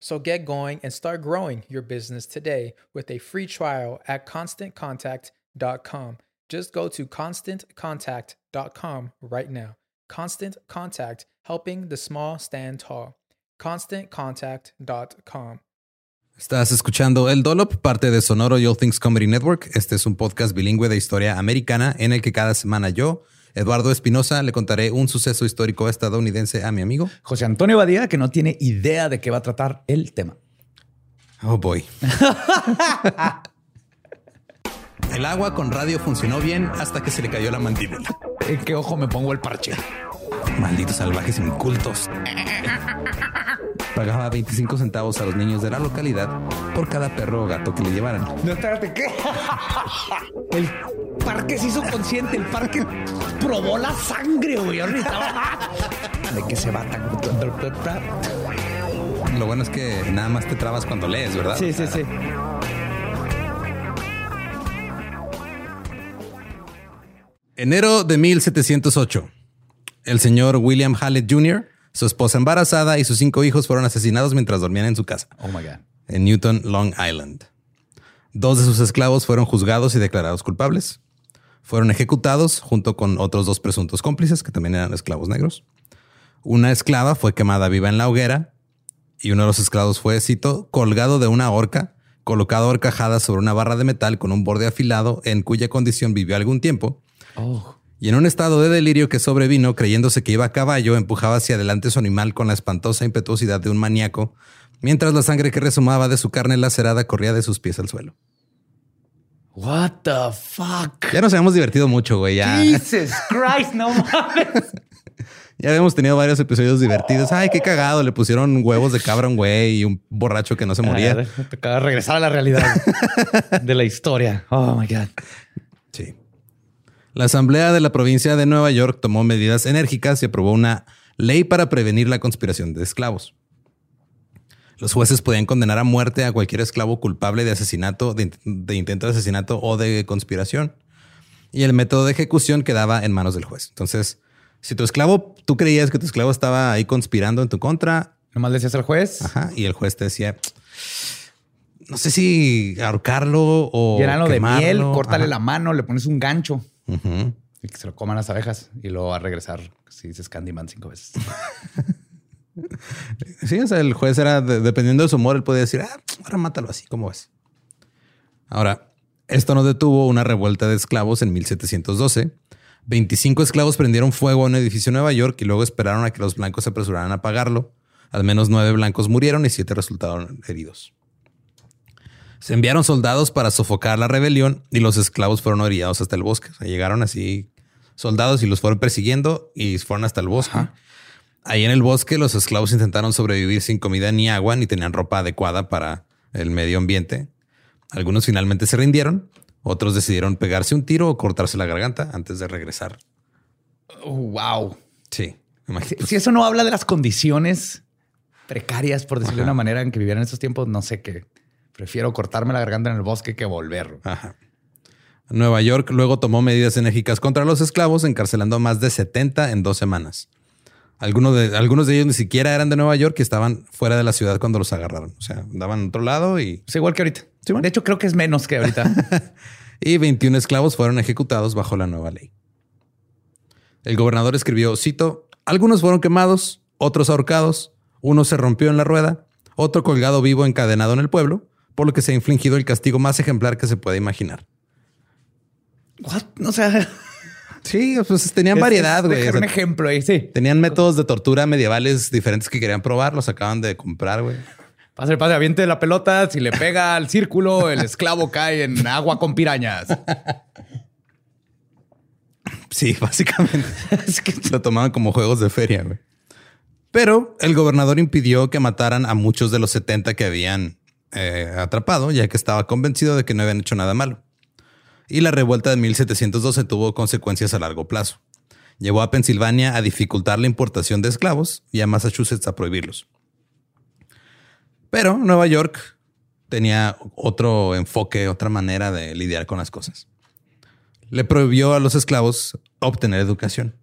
So get going and start growing your business today with a free trial at constantcontact.com. Just go to constantcontact.com right now. Constant Contact, helping the small stand tall. ConstantContact.com. Estás escuchando El Dolop, parte de Sonoro All Things Comedy Network. Este es un podcast bilingüe de historia americana en el que cada semana yo, Eduardo Espinosa, le contaré un suceso histórico estadounidense a mi amigo José Antonio Badía, que no tiene idea de qué va a tratar el tema. Oh boy. El agua con radio funcionó bien hasta que se le cayó la mandíbula. ¿En qué ojo me pongo el parche? Malditos salvajes incultos. Pagaba 25 centavos a los niños de la localidad por cada perro o gato que le llevaran. No, espérate, ¿qué? El parque se hizo consciente, el parque probó la sangre, güey. Ahorita. ¿De qué se va tan? Lo bueno es que nada más te trabas cuando lees, ¿verdad? Sí, sí, sí. Enero de 1708. El señor William Hallett Jr., su esposa embarazada y sus cinco hijos fueron asesinados mientras dormían en su casa. Oh my God. En Newton, Long Island. Dos de sus esclavos fueron juzgados y declarados culpables. Fueron ejecutados junto con otros dos presuntos cómplices que también eran esclavos negros. Una esclava fue quemada viva en la hoguera y uno de los esclavos fue, cito, colgado de una horca, colocado horcajada sobre una barra de metal con un borde afilado en cuya condición vivió algún tiempo. Oh. Y en un estado de delirio que sobrevino, creyéndose que iba a caballo, empujaba hacia adelante su animal con la espantosa impetuosidad de un maníaco, mientras la sangre que resumaba de su carne lacerada corría de sus pies al suelo. What the fuck? Ya nos habíamos divertido mucho, güey. Ya, Jesus Christ, no mames. ya habíamos tenido varios episodios divertidos. Ay, qué cagado. Le pusieron huevos de cabra a un güey y un borracho que no se moría. Acaba de regresar a la realidad de la historia. Oh my God. Sí. La Asamblea de la provincia de Nueva York tomó medidas enérgicas y aprobó una ley para prevenir la conspiración de esclavos. Los jueces podían condenar a muerte a cualquier esclavo culpable de asesinato, de, de intento de asesinato o de conspiración. Y el método de ejecución quedaba en manos del juez. Entonces, si tu esclavo, tú creías que tu esclavo estaba ahí conspirando en tu contra, Nomás le decías al juez. Ajá, y el juez te decía, no sé si ahorcarlo o Llenarlo de quemarlo. miel, córtale Ajá. la mano, le pones un gancho y que se lo coman las abejas y luego va a regresar si dices Candyman cinco veces. Sí, o sea, el juez era, de- dependiendo de su humor, él podía decir, ah, ahora mátalo así, ¿cómo ves? Ahora, esto no detuvo una revuelta de esclavos en 1712. 25 esclavos prendieron fuego a un edificio en Nueva York y luego esperaron a que los blancos se apresuraran a apagarlo. Al menos nueve blancos murieron y siete resultaron heridos. Se enviaron soldados para sofocar la rebelión y los esclavos fueron orillados hasta el bosque. O sea, llegaron así soldados y los fueron persiguiendo y fueron hasta el bosque. Ahí en el bosque los esclavos intentaron sobrevivir sin comida ni agua, ni tenían ropa adecuada para el medio ambiente. Algunos finalmente se rindieron, otros decidieron pegarse un tiro o cortarse la garganta antes de regresar. Oh, wow. Sí, Si, imagínate. si eso no habla de las condiciones precarias, por decirlo de una manera, en que vivían en esos tiempos, no sé qué. Prefiero cortarme la garganta en el bosque que volver. Ajá. Nueva York luego tomó medidas enérgicas contra los esclavos, encarcelando a más de 70 en dos semanas. Algunos de, algunos de ellos ni siquiera eran de Nueva York y estaban fuera de la ciudad cuando los agarraron. O sea, andaban en otro lado y, Es igual que ahorita. Sí. De hecho, creo que es menos que ahorita. y 21 esclavos fueron ejecutados bajo la nueva ley. El gobernador escribió, cito, algunos fueron quemados, otros ahorcados, uno se rompió en la rueda, otro colgado vivo encadenado en el pueblo, por lo que se ha infligido el castigo más ejemplar que se puede imaginar. What? O sea, Sí, pues tenían es- variedad, güey. un ejemplo ahí, sí. tenían métodos de tortura medievales diferentes que querían probar, los acaban de comprar, güey. Pasa el padre, aviente la pelota. Si le pega al círculo, el esclavo cae en agua con pirañas. Sí, básicamente. Es que Lo tomaban como juegos de feria, güey. Pero el gobernador impidió que mataran a muchos de los 70 que habían eh, atrapado, ya que estaba convencido de que no habían hecho nada malo. Y la revuelta de 1712 tuvo consecuencias a largo plazo. Llevó a Pensilvania a dificultar la importación de esclavos y a Massachusetts a prohibirlos. Pero Nueva York tenía otro enfoque, otra manera de lidiar con las cosas. Le prohibió a los esclavos obtener educación.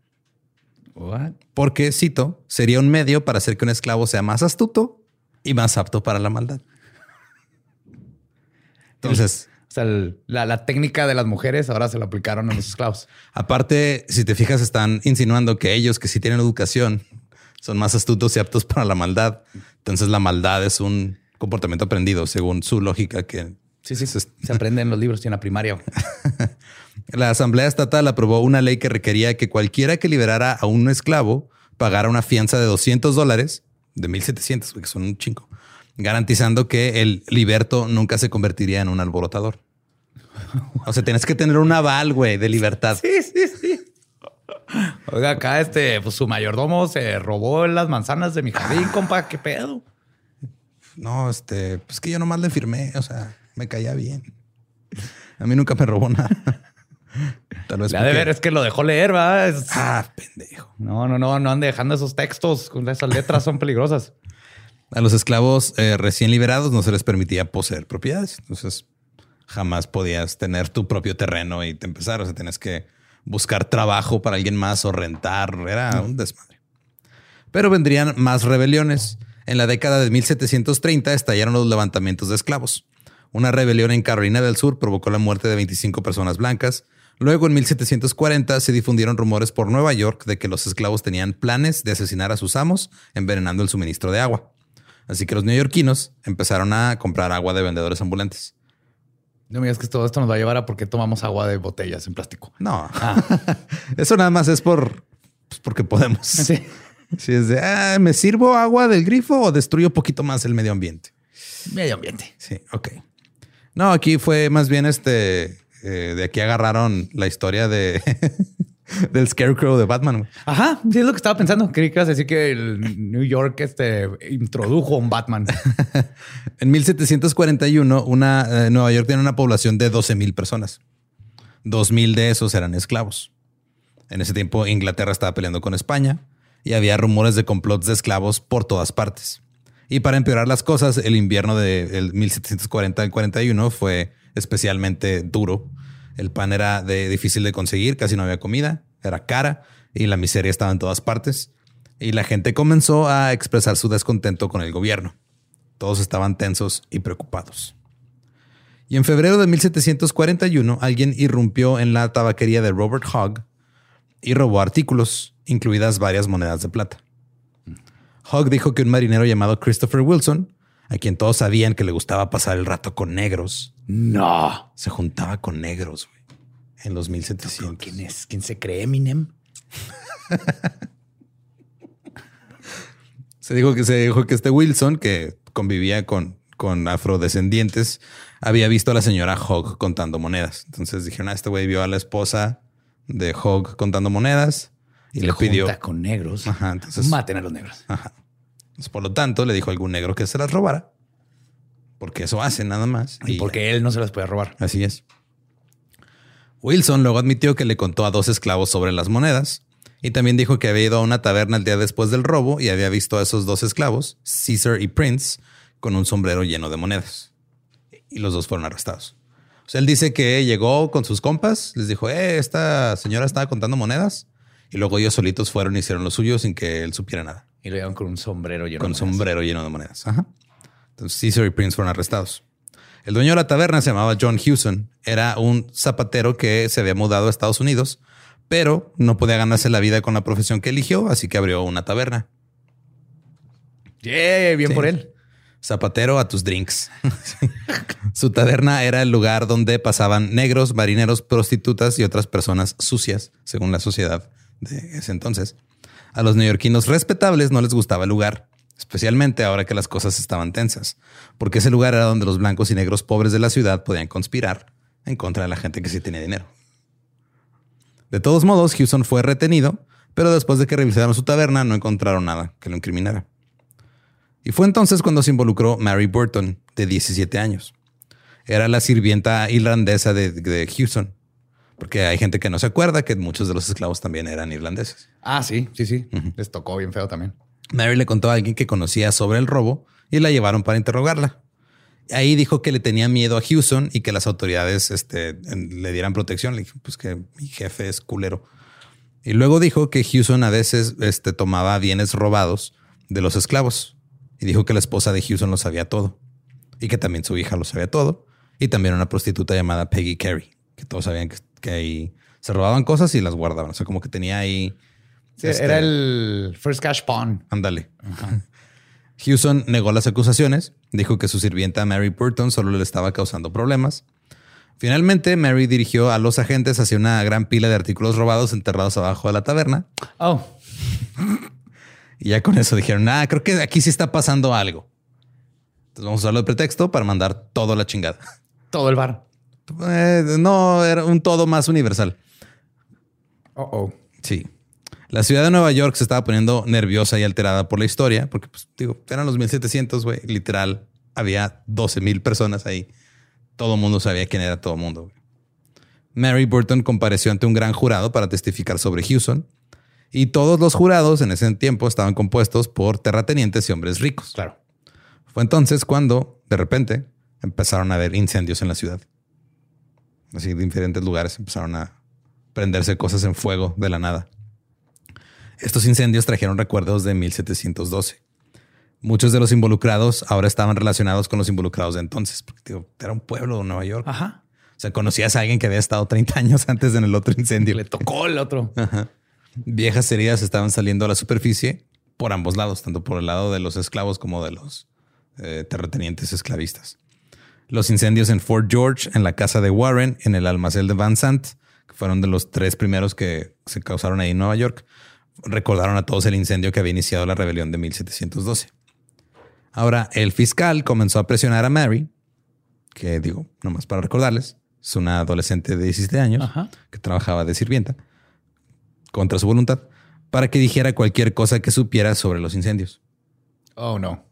What? Porque, cito, sería un medio para hacer que un esclavo sea más astuto y más apto para la maldad. Entonces, sea, el- la, la técnica de las mujeres ahora se la aplicaron a los esclavos. aparte, si te fijas, están insinuando que ellos que sí tienen educación son más astutos y aptos para la maldad. Entonces, la maldad es un comportamiento aprendido según su lógica que Sí, sí, se, se aprende en los libros y en la primaria. La Asamblea Estatal aprobó una ley que requería que cualquiera que liberara a un esclavo pagara una fianza de 200 dólares, de 1700, que son un chingo, garantizando que el liberto nunca se convertiría en un alborotador. O sea, tienes que tener un aval, güey, de libertad. Sí, sí, sí. Oiga, acá este, pues su mayordomo se robó las manzanas de mi jardín, compa. ¿Qué pedo? No, este, pues que yo nomás le firmé, o sea, me caía bien. A mí nunca me robó nada. Tal vez La de ver es que lo dejó leer, ¿va? Es- Ah, pendejo. No, no, no, no ande dejando esos textos. Esas letras son peligrosas. A los esclavos eh, recién liberados no se les permitía poseer propiedades. Entonces jamás podías tener tu propio terreno y te empezar. O sea, tenías que buscar trabajo para alguien más o rentar. Era un desmadre. Pero vendrían más rebeliones. En la década de 1730 estallaron los levantamientos de esclavos. Una rebelión en Carolina del Sur provocó la muerte de 25 personas blancas. Luego, en 1740, se difundieron rumores por Nueva York de que los esclavos tenían planes de asesinar a sus amos, envenenando el suministro de agua. Así que los neoyorquinos empezaron a comprar agua de vendedores ambulantes. No me digas que todo esto nos va a llevar a por qué tomamos agua de botellas en plástico. No, eso nada más es por pues, porque podemos. Sí. Si es de ah, me sirvo agua del grifo o destruyo un poquito más el medio ambiente. Medio ambiente. Sí, ok. No, aquí fue más bien este. eh, de aquí agarraron la historia de del Scarecrow de Batman. güey. Ajá, sí es lo que estaba pensando. Creí que ibas a decir que el New York este, introdujo un Batman. En 1741, una, eh, Nueva York tiene una población de 12 mil personas. 2 mil de esos eran esclavos. En ese tiempo, Inglaterra estaba peleando con España y había rumores de complots de esclavos por todas partes. Y para empeorar las cosas, el invierno del 1740 al 41 fue especialmente duro. El pan era de, difícil de conseguir, casi no había comida, era cara y la miseria estaba en todas partes. Y la gente comenzó a expresar su descontento con el gobierno. Todos estaban tensos y preocupados. Y en febrero de 1741, alguien irrumpió en la tabaquería de Robert Hogg y robó artículos, incluidas varias monedas de plata. Hogg dijo que un marinero llamado Christopher Wilson, a quien todos sabían que le gustaba pasar el rato con negros, No. se juntaba con negros güey, en los 1700. ¿Quién es? ¿Quién se cree Eminem? Se dijo que se dijo que este Wilson, que convivía con, con afrodescendientes, había visto a la señora Hogg contando monedas. Entonces dijeron, ah, este güey vio a la esposa de Hogg contando monedas y Se le pidió. junta con negros. Ajá, entonces- Maten a los negros. Ajá. Entonces, por lo tanto, le dijo a algún negro que se las robara. Porque eso hace nada más. Y porque él no se las puede robar. Así es. Wilson luego admitió que le contó a dos esclavos sobre las monedas y también dijo que había ido a una taberna el día después del robo y había visto a esos dos esclavos, Caesar y Prince, con un sombrero lleno de monedas. Y los dos fueron arrestados. O sea, él dice que llegó con sus compas, les dijo, eh, esta señora estaba contando monedas. Y luego ellos solitos fueron y hicieron lo suyo sin que él supiera nada Y lo llevan con un sombrero lleno con de monedas. sombrero lleno de monedas. Ajá. Entonces Caesar y Prince fueron arrestados. El dueño de la taberna se llamaba John Hewson. Era un zapatero que se había mudado a Estados Unidos, pero no podía ganarse la vida con la profesión que eligió, así que abrió una taberna. Yeah, bien Sí. por él. Zapatero a tus drinks. Su taberna era el lugar donde pasaban negros, marineros, prostitutas y otras personas sucias, según la sociedad de ese entonces. A los neoyorquinos respetables no les gustaba el lugar, especialmente ahora que las cosas estaban tensas, porque ese lugar era donde los blancos y negros pobres de la ciudad podían conspirar en contra de la gente que sí tenía dinero. De todos modos, Houston fue retenido, pero después de que revisaron su taberna no encontraron nada que lo incriminara. Y fue entonces cuando se involucró Mary Burton, de 17 años. Era la sirvienta irlandesa de, de Houston, porque hay gente que no se acuerda que muchos de los esclavos también eran irlandeses. Ah, sí, sí, sí. Les tocó bien feo también. Mary le contó a alguien que conocía sobre el robo y la llevaron para interrogarla. Ahí dijo que le tenía miedo a Houston y que las autoridades este, le dieran protección. Le dijo, pues que mi jefe es culero. Y luego dijo que Houston a veces este, tomaba bienes robados de los esclavos. Y dijo que la esposa de Houston lo sabía todo. Y que también su hija lo sabía todo. Y también una prostituta llamada Peggy Carey, que todos sabían que, que ahí se robaban cosas y las guardaban. O sea, como que tenía ahí... Sí, este, Era el First Cash Pawn. Ándale. Houston negó las acusaciones, dijo que su sirvienta Mary Burton solo le estaba causando problemas. Finalmente, Mary dirigió a los agentes hacia una gran pila de artículos robados enterrados abajo de la taberna. Oh, Y ya con eso dijeron, ah, creo que aquí sí está pasando algo. Entonces vamos a usarlo de pretexto para mandar todo a la chingada. todo el bar. Eh, no, era un todo más universal. Oh, oh. Sí. La ciudad de Nueva York se estaba poniendo nerviosa y alterada por la historia, porque, pues, digo, eran los 1700, güey. Literal, había 12 mil personas ahí. Todo el mundo sabía quién era todo el mundo. Mary Burton compareció ante un gran jurado para testificar sobre Houston. Y todos los jurados en ese tiempo estaban compuestos por terratenientes y hombres ricos. Claro. Fue entonces cuando, de repente, empezaron a haber incendios en la ciudad. Así, de diferentes lugares empezaron a prenderse cosas en fuego de la nada. Estos incendios trajeron recuerdos de 1712. Muchos de los involucrados ahora estaban relacionados con los involucrados de entonces, porque digo, era un pueblo de Nueva York. Ajá. O sea, conocías a alguien que había estado 30 años antes en el otro incendio. Le tocó el otro. Viejas heridas estaban saliendo a la superficie por ambos lados, tanto por el lado de los esclavos como de los eh, terratenientes esclavistas. Los incendios en Fort George, en la casa de Warren, en el almacén de Van Sant, que fueron de los tres primeros que se causaron ahí en Nueva York, recordaron a todos el incendio que había iniciado la rebelión de 1712. Ahora, el fiscal comenzó a presionar a Mary, que digo, nomás para recordarles, es una adolescente de 17 años Ajá. que trabajaba de sirvienta contra su voluntad para que dijera cualquier cosa que supiera sobre los incendios. Oh, no.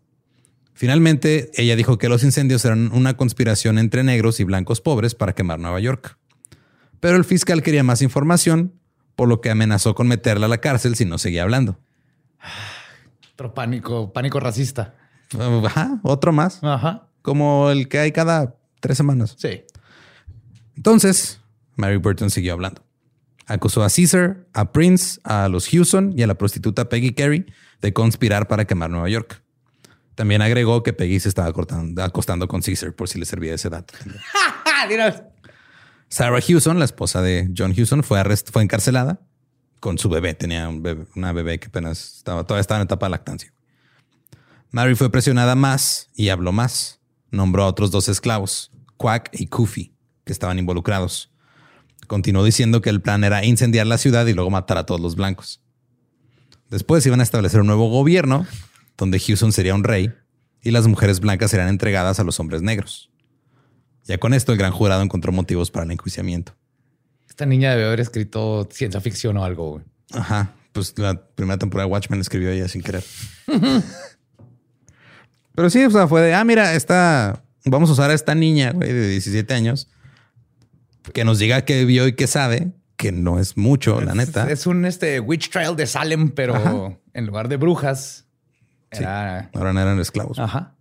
Finalmente, ella dijo que los incendios eran una conspiración entre negros y blancos pobres para quemar Nueva York. Pero el fiscal quería más información, por lo que amenazó con meterla a la cárcel si no seguía hablando. Otro pánico, pánico racista. Ajá, otro más. Ajá. Como el que hay cada tres semanas. Sí. Entonces, Mary Burton siguió hablando. Acusó a Caesar, a Prince, a los Houston y a la prostituta Peggy Carey de conspirar para quemar Nueva York. También agregó que Peggy se estaba acostando con Caesar por si le servía ese dato. Sarah Houston, la esposa de John Houston, fue, arrest- fue encarcelada con su bebé. Tenía una bebé que apenas estaba, todavía estaba en etapa de lactancia. Mary fue presionada más y habló más. Nombró a otros dos esclavos, Quack y Kufi, que estaban involucrados. Continuó diciendo que el plan era incendiar la ciudad y luego matar a todos los blancos. Después iban a establecer un nuevo gobierno donde Houston sería un rey y las mujeres blancas serían entregadas a los hombres negros. Ya con esto, el gran jurado encontró motivos para el enjuiciamiento. Esta niña debe haber escrito ciencia ficción o algo. güey. Ajá. Pues la primera temporada de Watchmen escribió ella sin querer. Pero sí, o sea, fue de, ah, mira, esta, vamos a usar a esta niña, güey, de 17 años, que nos diga qué vio y qué sabe, que no es mucho, la neta. Es un este witch trial de Salem, pero en lugar de brujas, era. Ahora no eran esclavos. Ajá.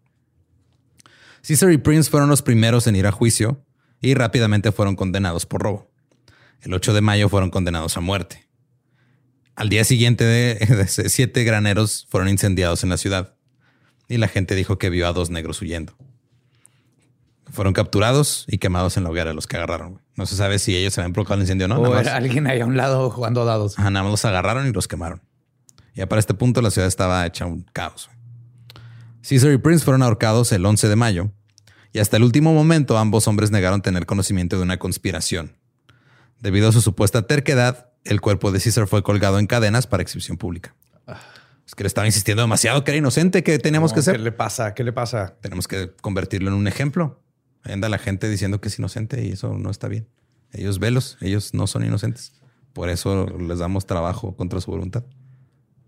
Caesar y Prince fueron los primeros en ir a juicio y rápidamente fueron condenados por robo. El 8 de mayo fueron condenados a muerte. Al día siguiente, de, siete graneros fueron incendiados en la ciudad y la gente dijo que vio a dos negros huyendo. Fueron capturados y quemados en la hoguera los que agarraron. No se sabe si ellos se habían provocado el incendio o no. o era alguien ahí a un lado jugando dados. Ajá, nada más los agarraron y los quemaron. Ya para este punto la ciudad estaba hecha un caos. Caesar y Prince fueron ahorcados el 11 de mayo y hasta el último momento ambos hombres negaron tener conocimiento de una conspiración. Debido a su supuesta terquedad, el cuerpo de Caesar fue colgado en cadenas para exhibición pública. Es que le estaba insistiendo demasiado que era inocente, que teníamos No, que hacer. ¿Qué le pasa? ¿Qué le pasa? Tenemos que convertirlo en un ejemplo. Ahí Anda la gente diciendo que es inocente y eso no está bien. Ellos velos, ellos no son inocentes. Por eso les damos trabajo contra su voluntad.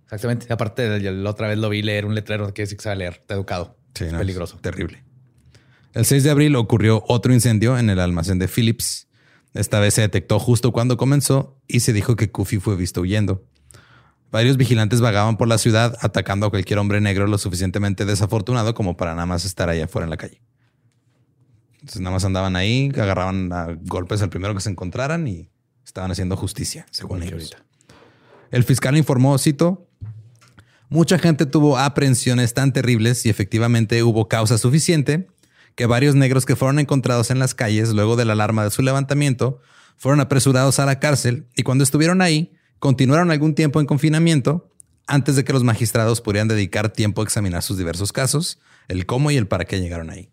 Exactamente. Aparte, la otra vez lo vi leer un letrero que dice que sabe leer. Está educado. Sí, es no, peligroso. terrible. El 6 de abril ocurrió otro incendio en el almacén de Phillips. Esta vez se detectó justo cuando comenzó y se dijo que Kufi fue visto huyendo. Varios vigilantes vagaban por la ciudad atacando a cualquier hombre negro lo suficientemente desafortunado como para nada más estar allá afuera en la calle. Entonces nada más andaban ahí, agarraban a golpes al primero que se encontraran y estaban haciendo justicia, según ellos. El fiscal informó, cito, mucha gente tuvo aprehensiones tan terribles y efectivamente hubo causa suficiente que varios negros que fueron encontrados en las calles luego de la alarma de su levantamiento fueron apresurados a la cárcel y cuando estuvieron ahí continuaron algún tiempo en confinamiento antes de que los magistrados pudieran dedicar tiempo a examinar sus diversos casos, el cómo y el para qué llegaron ahí.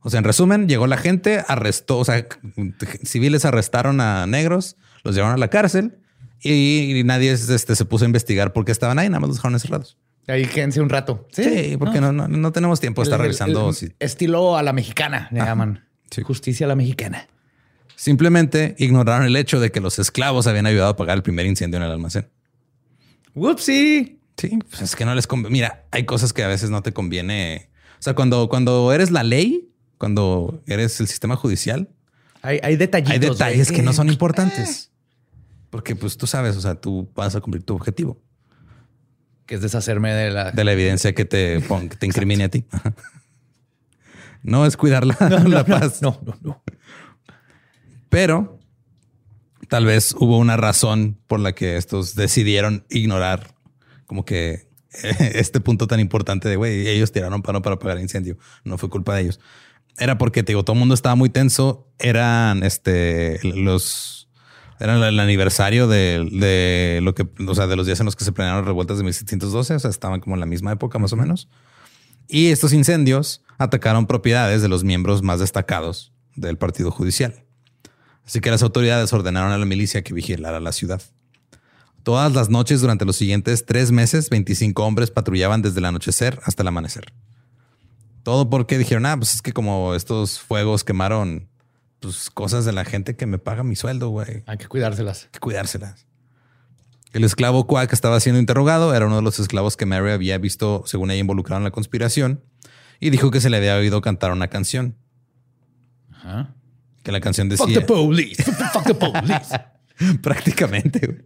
O sea, en resumen, llegó la gente, arrestó, o sea, civiles arrestaron a negros, los llevaron a la cárcel y, nadie este, se puso a investigar por qué estaban ahí, nada más los dejaron encerrados. Ahí quédense un rato. Sí, porque no, no, no tenemos tiempo de estar El- revisando. el si- Estilo a la mexicana, le llaman. Sí. Justicia a la mexicana. Simplemente ignoraron el hecho de que los esclavos habían ayudado a apagar el primer incendio en el almacén. Whoopsie. Sí, pues es que no les conviene. Mira, hay cosas que a veces no te conviene. O sea, cuando, cuando eres la ley, cuando eres el sistema judicial, Hay, hay detallitos. hay detalles que no son importantes. Porque pues tú sabes, o sea, tú vas a cumplir tu objetivo Que es deshacerme de la... de la evidencia que te, pon- que te incrimine a ti. No es cuidar la, la paz. No, no, no. Pero tal vez hubo una razón por la que estos decidieron ignorar como que este punto tan importante de, güey, ellos tiraron paro para apagar el incendio. No fue culpa de ellos. Era porque, te digo, todo el mundo estaba muy tenso. Eran este, los... Era el aniversario de, lo que, o sea, de los días en los que se planearon revueltas de 1712. O sea, estaban como en la misma época más o menos. Y estos incendios atacaron propiedades de los miembros más destacados del partido judicial. Así que las autoridades ordenaron a la milicia que vigilara la ciudad. Todas las noches durante los siguientes tres meses, 25 hombres patrullaban desde el anochecer hasta el amanecer. Todo porque dijeron, ah, pues es que como estos fuegos quemaron pues, cosas de la gente que me paga mi sueldo, güey. Hay que cuidárselas. Hay que cuidárselas. El esclavo Quack estaba siendo interrogado. Era uno de los esclavos que Mary había visto, según ella, involucrado en la conspiración. Y dijo que se le había oído cantar una canción. Ajá. Que la canción Fuck decía... the police. Fuck the police. Prácticamente, güey.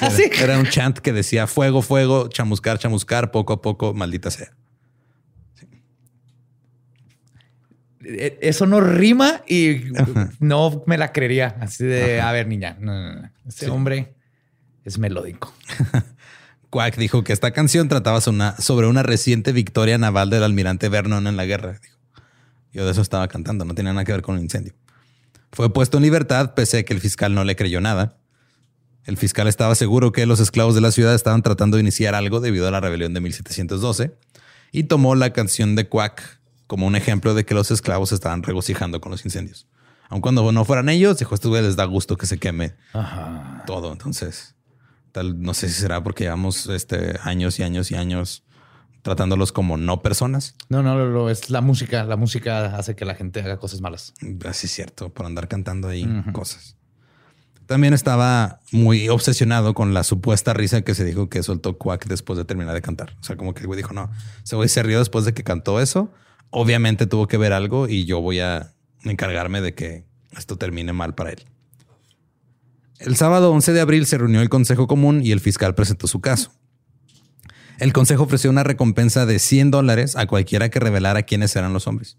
Así. Era un chant que decía fuego, fuego, chamuscar, chamuscar, poco a poco, maldita sea. eh, eso no rima y no me la creería. Así de, a ver, niña, no, no, no. Ese hombre es melódico. Quack dijo que esta canción trataba sobre una reciente victoria naval del almirante Vernon en la guerra. Yo de eso estaba cantando, no tenía nada que ver con el incendio. Fue puesto en libertad pese a que el fiscal no le creyó nada. El fiscal estaba seguro que los esclavos de la ciudad estaban tratando de iniciar algo debido a la rebelión de 1712 y tomó la canción de Quack como un ejemplo de que los esclavos estaban regocijando con los incendios. Aun cuando no fueran ellos, dijo, esto les da gusto que se queme todo. Entonces, tal, no sé si será porque llevamos este, años y años y años tratándolos como no personas. No, no, no, es la música. La música hace que la gente haga cosas malas. Así es cierto, por andar cantando ahí cosas. También estaba muy obsesionado con la supuesta risa que se dijo que soltó Quack después de terminar de cantar. O sea, como que el güey dijo, no, ese güey se rió después de que cantó eso. Obviamente tuvo que ver algo y yo voy a encargarme de que esto termine mal para él. El sábado 11 de abril se reunió el Consejo Común y el fiscal presentó su caso. El Consejo ofreció una recompensa de 100 dólares a cualquiera que revelara quiénes eran los hombres.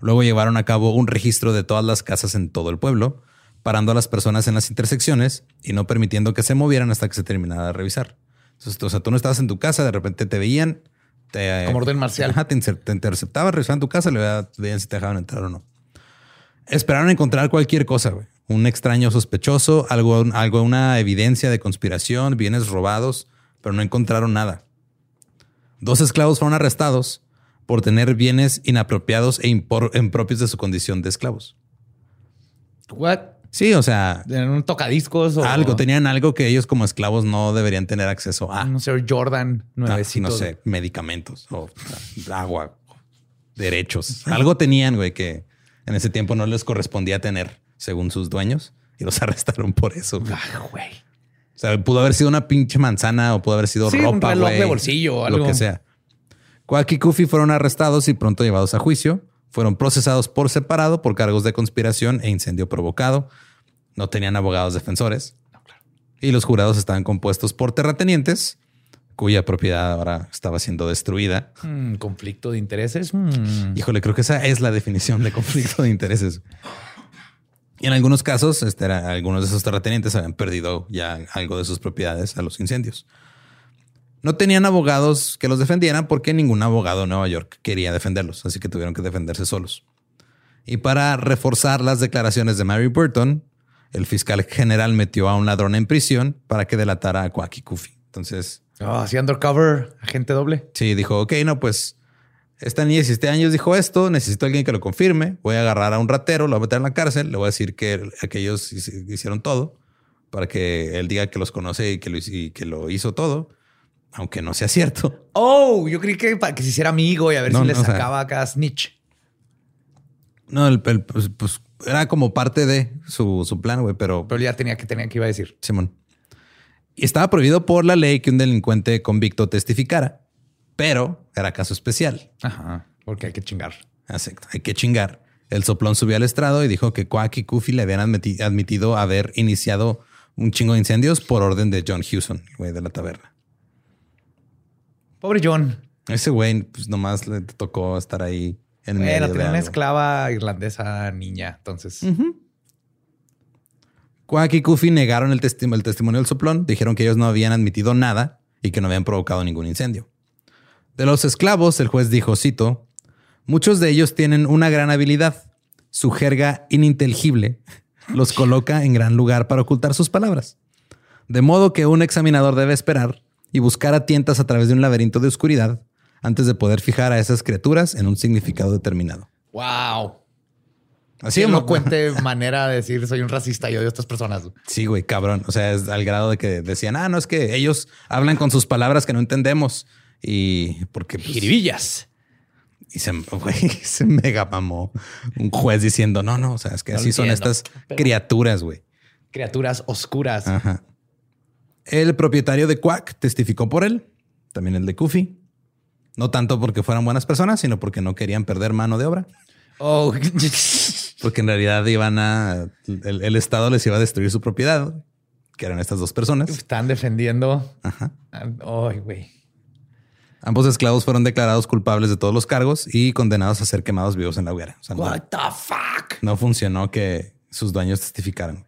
Luego llevaron a cabo un registro de todas las casas en todo el pueblo, parando a las personas en las intersecciones y no permitiendo que se movieran hasta que se terminara de revisar. O sea, tú no estabas en tu casa, de repente te veían, te, como orden marcial. te, te interceptaban, revisaban tu casa, le veían si te dejaban entrar o no. Esperaron encontrar cualquier cosa, güey. Un extraño sospechoso, algo, algo, una evidencia de conspiración, bienes robados, pero no encontraron nada. Dos esclavos fueron arrestados por tener bienes inapropiados e impropios de su condición de esclavos. What? Sí, o sea, tenían un tocadiscos o algo, tenían algo que ellos como esclavos no deberían tener acceso a. No sé, Jordan, ah, nuevecito. no sé, medicamentos o agua, derechos. Algo tenían, güey, que en ese tiempo no les correspondía tener según sus dueños y los arrestaron por eso. Ay, güey. O sea, pudo haber sido una pinche manzana o pudo haber sido ropa, un reloj de bolsillo o algo. Lo que sea. Quack y Kufi fueron arrestados y pronto llevados a juicio. Fueron procesados por separado por cargos de conspiración e incendio provocado. No tenían abogados defensores. Y los jurados estaban compuestos por terratenientes, cuya propiedad ahora estaba siendo destruida. Hmm, conflicto de intereses. Hmm. Híjole, creo que esa es la definición de conflicto de intereses. Y en algunos casos, este era, algunos de esos terratenientes habían perdido ya algo de sus propiedades a los incendios. No tenían abogados que los defendieran porque ningún abogado en Nueva York quería defenderlos, así que tuvieron que defenderse solos. Y para reforzar las declaraciones de Mary Burton, el fiscal general metió a un ladrón en prisión para que delatara a Quacky Kufi. Entonces... Oh, así undercover, agente doble. Sí, dijo, ok, no, pues esta niña de 17 años dijo esto, necesito a alguien que lo confirme, voy a agarrar a un ratero, lo voy a meter en la cárcel, le voy a decir que aquellos hicieron todo para que él diga que los conoce y que lo, y que lo hizo todo aunque no sea cierto. Oh, yo creí que para que se hiciera amigo y a ver si le sacaba acá snitch. No, el, pues, pues, era como parte de su, su plan, güey, pero. Pero ya tenía que tener que iba a decir. Simón. Y estaba prohibido por la ley que un delincuente convicto testificara, pero era caso especial. Ajá, porque hay que chingar. Exacto, hay que chingar. El soplón subió al estrado y dijo que Quack y Kufi le habían admitido haber iniciado un chingo de incendios por orden de John Hewson, güey de la taberna. Pobre John. Ese güey, pues nomás le tocó estar ahí en medio Era tenía una esclava irlandesa niña, entonces. Quack y Kufi negaron el, el testimonio del soplón, dijeron que ellos no habían admitido nada y que no habían provocado ningún incendio. De los esclavos, el juez dijo, cito, muchos de ellos tienen una gran habilidad. Su jerga ininteligible los coloca en gran lugar para ocultar sus palabras. De modo que un examinador debe esperar y buscar a tientas a través de un laberinto de oscuridad antes de poder fijar a esas criaturas en un significado determinado. Wow. Así no cuente manera de decir soy un racista y odio a estas personas. Sí, güey, cabrón. O sea, es al grado de que decían, ah, no es que ellos hablan con sus palabras que no entendemos y porque pues, Y se, güey, se mega mamó un juez diciendo, no, no, o sea, es que así son estas criaturas, güey. Criaturas oscuras. Ajá. El propietario de Quack testificó por él, también el de Kufi. No tanto porque fueran buenas personas, sino porque no querían perder mano de obra. Oh, porque en realidad iban a. El, Estado les iba a destruir su propiedad, que eran estas dos personas. Están defendiendo. Ajá. Ay, güey. Ambos esclavos fueron declarados culpables de todos los cargos y condenados a ser quemados vivos en la hoguera. O sea, no, What the fuck? no funcionó que sus dueños testificaran.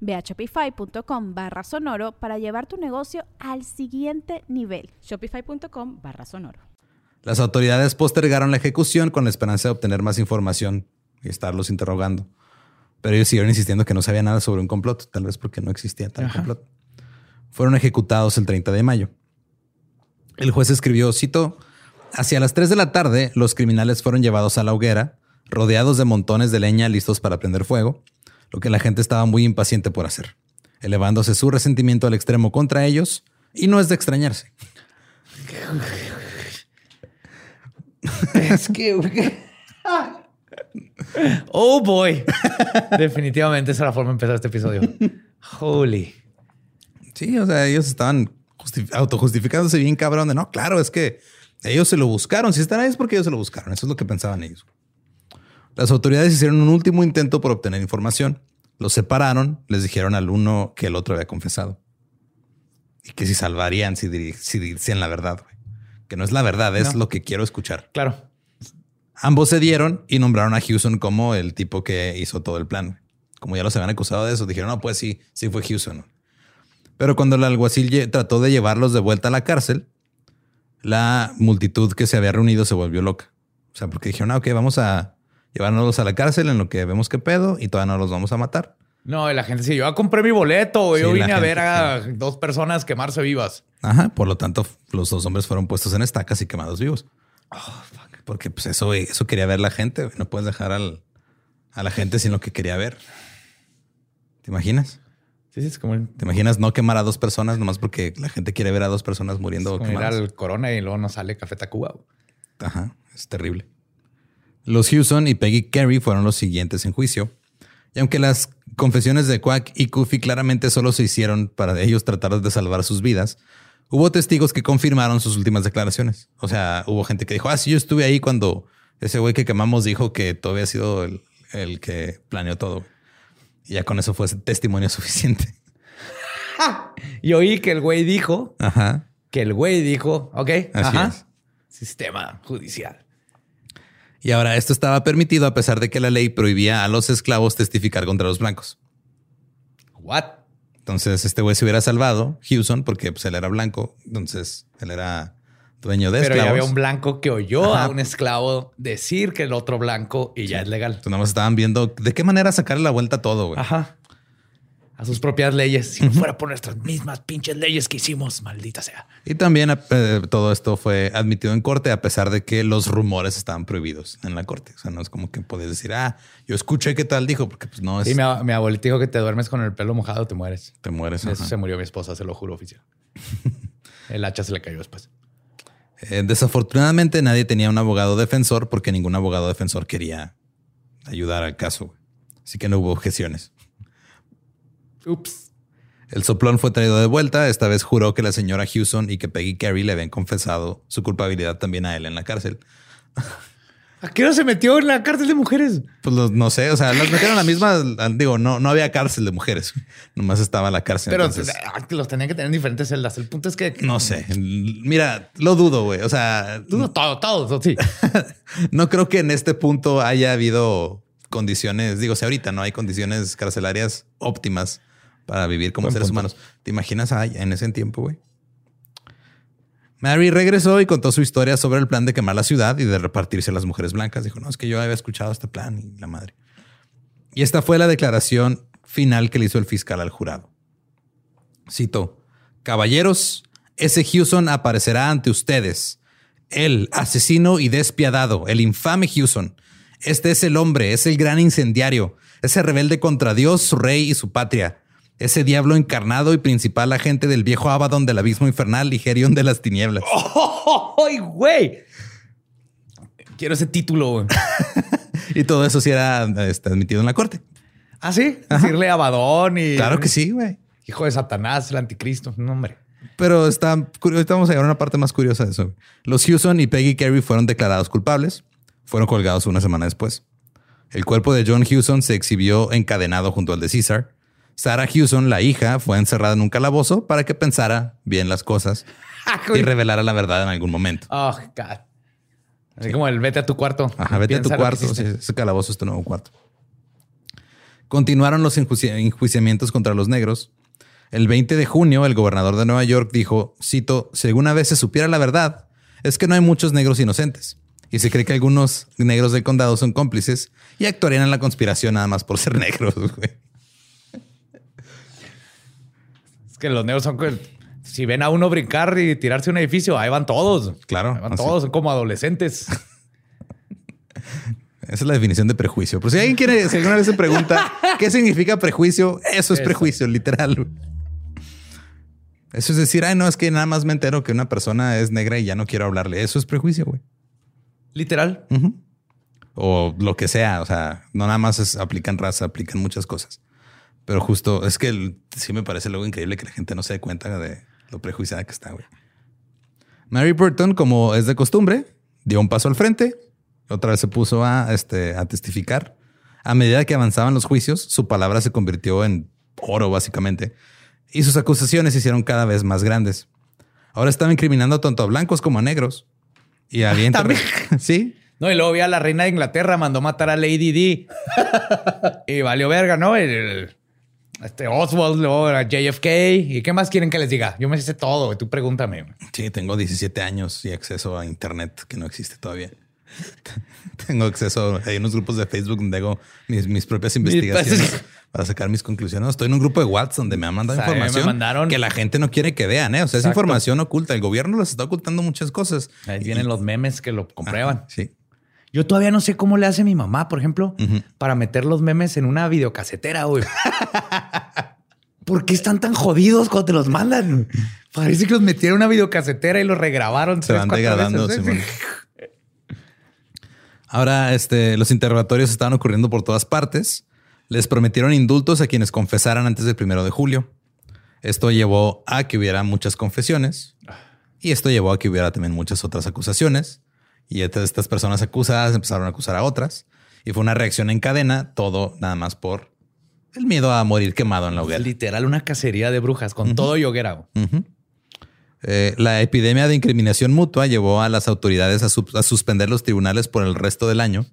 Ve a shopify.com barra sonoro para llevar tu negocio al siguiente nivel. Shopify.com barra sonoro. Las autoridades postergaron la ejecución con la esperanza de obtener más información y estarlos interrogando. Pero ellos siguieron insistiendo que no sabía nada sobre un complot, tal vez porque no existía tal complot. Fueron ejecutados el 30 de mayo. El juez escribió, cito, hacia las 3 de la tarde los criminales fueron llevados a la hoguera, rodeados de montones de leña listos para prender fuego, lo que la gente estaba muy impaciente por hacer, elevándose su resentimiento al extremo contra ellos, y no es de extrañarse. Es que. oh boy. Definitivamente esa es la forma de empezar este episodio. Holy. Sí, o sea, ellos estaban justi- autojustificándose bien cabrón de no, claro, es que ellos se lo buscaron. Si están ahí es porque ellos se lo buscaron. Eso es lo que pensaban ellos. Las autoridades hicieron un último intento por obtener información. Los separaron, les dijeron al uno que el otro había confesado. Y que si salvarían si, decían la verdad, güey. Que no es la verdad, es No. lo que quiero escuchar. Claro. Ambos se dieron y nombraron a Houston como el tipo que hizo todo el plan. Como ya los habían acusado de eso, dijeron, no, pues sí, sí fue Houston. Pero cuando el alguacil trató de llevarlos de vuelta a la cárcel, la multitud que se había reunido se volvió loca. O sea, porque dijeron, ah, ok, vamos a llevárnoslos a la cárcel en lo que vemos qué pedo y todavía no los vamos a matar. No, la gente sí, yo compré mi boleto. yo Sí, la vine a ver a dos personas quemarse vivas. Ajá, por lo tanto, los dos hombres fueron puestos en estacas y quemados vivos. Oh, Porque pues eso, eso quería ver la gente. No puedes dejar al- a la gente sin lo que quería ver. ¿Te imaginas? Sí, sí, es como, ¿Te imaginas no quemar a dos personas nomás porque la gente quiere ver a dos personas muriendo como ir al Corona y luego nos sale Café Tacuba. Ajá, es terrible. Los Houston y Peggy Carey fueron los siguientes en juicio. Y aunque las confesiones de Quack y Kufi claramente solo se hicieron para ellos tratar de salvar sus vidas, hubo testigos que confirmaron sus últimas declaraciones. O sea, hubo gente que dijo, ah, sí, yo estuve ahí cuando ese güey que quemamos dijo que tú había sido el, el que planeó todo. Y ya con eso fue testimonio suficiente. Y oí que el güey dijo, Ajá. que el güey dijo, ok, Así ajá. es. Sistema judicial. Y ahora esto estaba permitido a pesar de que la ley prohibía a los esclavos testificar contra los blancos. What? Entonces este güey se hubiera salvado, Houston, porque pues, él era blanco. Entonces él era dueño de Pero ya esclavos. había un blanco que oyó Ajá. a un esclavo decir que el otro blanco y ya es legal. Entonces nada más estaban viendo de qué manera sacarle la vuelta a todo, güey. Ajá. A sus propias leyes. Si no fuera por nuestras mismas pinches leyes que hicimos, maldita sea. Y también eh, todo esto fue admitido en corte a pesar de que los rumores estaban prohibidos en la corte. O sea, no es como que puedes decir, ah, yo escuché qué tal dijo, porque pues no es... Sí, mi, ab- mi abuelita dijo que te duermes con el pelo mojado, te mueres. te mueres. Eso se murió mi esposa, se lo juro, oficial. el hacha se le cayó después. Eh, desafortunadamente nadie tenía un abogado defensor porque ningún abogado defensor quería ayudar al caso. Así que no hubo objeciones. Ups. El soplón fue traído de vuelta. Esta vez juró que la señora Houston y que Peggy Carey le habían confesado su culpabilidad también a él en la cárcel. ¿A qué hora se metió en la cárcel de mujeres? Pues los- no sé, o sea, las metieron a la misma. Digo, no, no había cárcel de mujeres. Nomás estaba la cárcel. Pero entonces, ah, los tenían que tener en diferentes celdas. El punto es que no sé. Mira, lo dudo, güey. O sea, todo, todo, todo, sí. no creo que en este punto haya habido condiciones. Digo, si ahorita no hay condiciones carcelarias óptimas para vivir como Buen seres punto. humanos. ¿Te imaginas ay, en ese tiempo, güey? Mary regresó y contó su historia sobre el plan de quemar la ciudad y de repartirse a las mujeres blancas. Dijo, no, es que yo había escuchado este plan y la madre. Y esta fue la declaración final que le hizo el fiscal al jurado. Cito, Caballeros, ese Houston aparecerá ante ustedes. El asesino y despiadado, el infame Houston. Este es el hombre, es el gran incendiario, ese rebelde contra Dios, su rey y su patria. Ese diablo encarnado y principal agente del viejo Abaddon del abismo infernal y Gerion de las tinieblas. ¡Ay, güey! Quiero ese título, güey. y todo eso sí era este, admitido en la corte. ¿Ah, sí? Decirle Abadón y... Claro que sí, güey. Hijo de Satanás, el anticristo. No, hombre. Pero está, ahorita vamos a llegar a una parte más curiosa de eso. Los Houston y Peggy Carey fueron declarados culpables. Fueron colgados una semana después. El cuerpo de John Houston se exhibió encadenado junto al de César. Sarah Houston, la hija, fue encerrada en un calabozo para que pensara bien las cosas y revelara la verdad en algún momento. Oh, God. Así como el vete a tu cuarto. Ajá, vete a tu cuarto. ese calabozo es tu nuevo cuarto. Continuaron los enjuiciamientos contra los negros. El 20 de junio, el gobernador de Nueva York dijo, cito, si alguna vez se supiera la verdad, es que no hay muchos negros inocentes. Y se cree que algunos negros del condado son cómplices y actuarían en la conspiración nada más por ser negros. Es que los negros son si ven a uno brincar y tirarse un edificio, ahí van todos. Claro. van todos, son como adolescentes. Esa es la definición de prejuicio. Pero si alguien quiere, si alguna vez se pregunta qué significa prejuicio, eso es prejuicio, literal. Eso es decir, ay, no, es que nada más me entero que una persona es negra y ya no quiero hablarle. Eso es prejuicio, güey. Literal. O lo que sea. O sea, no nada más es, aplican raza, aplican muchas cosas. Pero justo es que sí me parece luego increíble que la gente no se dé cuenta de lo prejuiciada que está, güey. Mary Burton, como es de costumbre, dio un paso al frente, otra vez se puso a, este, a testificar. A medida que avanzaban los juicios, su palabra se convirtió en oro, básicamente, y sus acusaciones se hicieron cada vez más grandes. Ahora estaba incriminando tanto a blancos como a negros. Y había Sí. No, y luego vi a la reina de Inglaterra, mandó matar a Lady D. y valió verga, ¿no? El, este Oswald, luego era JFK. ¿Y qué más quieren que les diga? Yo me hice todo, tú pregúntame. Sí, tengo 17 años y acceso a internet que no existe todavía. tengo acceso, hay unos grupos de Facebook donde hago mis, propias investigaciones para sacar mis conclusiones. Estoy en un grupo de WhatsApp donde me han mandado información que la gente no quiere que vean. ¿eh? O sea, es información oculta. El gobierno les está ocultando muchas cosas. Ahí vienen los memes que lo comprueban. sí. Yo todavía no sé cómo le hace mi mamá, por ejemplo, para meter los memes en una videocasetera, güey. ¿Por qué están tan jodidos cuando te los mandan? Parece que los metieron en una videocasetera y los regrabaron. Se van degradando. Ahora, este, los interrogatorios estaban ocurriendo por todas partes. Les prometieron indultos a quienes confesaran antes del primero de julio. Esto llevó a que hubiera muchas confesiones y esto llevó a que hubiera también muchas otras acusaciones. Y estas personas acusadas empezaron a acusar a otras. Y fue una reacción en cadena, todo nada más por el miedo a morir quemado en la hoguera. Literal, una cacería de brujas con todo y hoguera. Eh, la epidemia de incriminación mutua llevó a las autoridades a, suspender los tribunales por el resto del año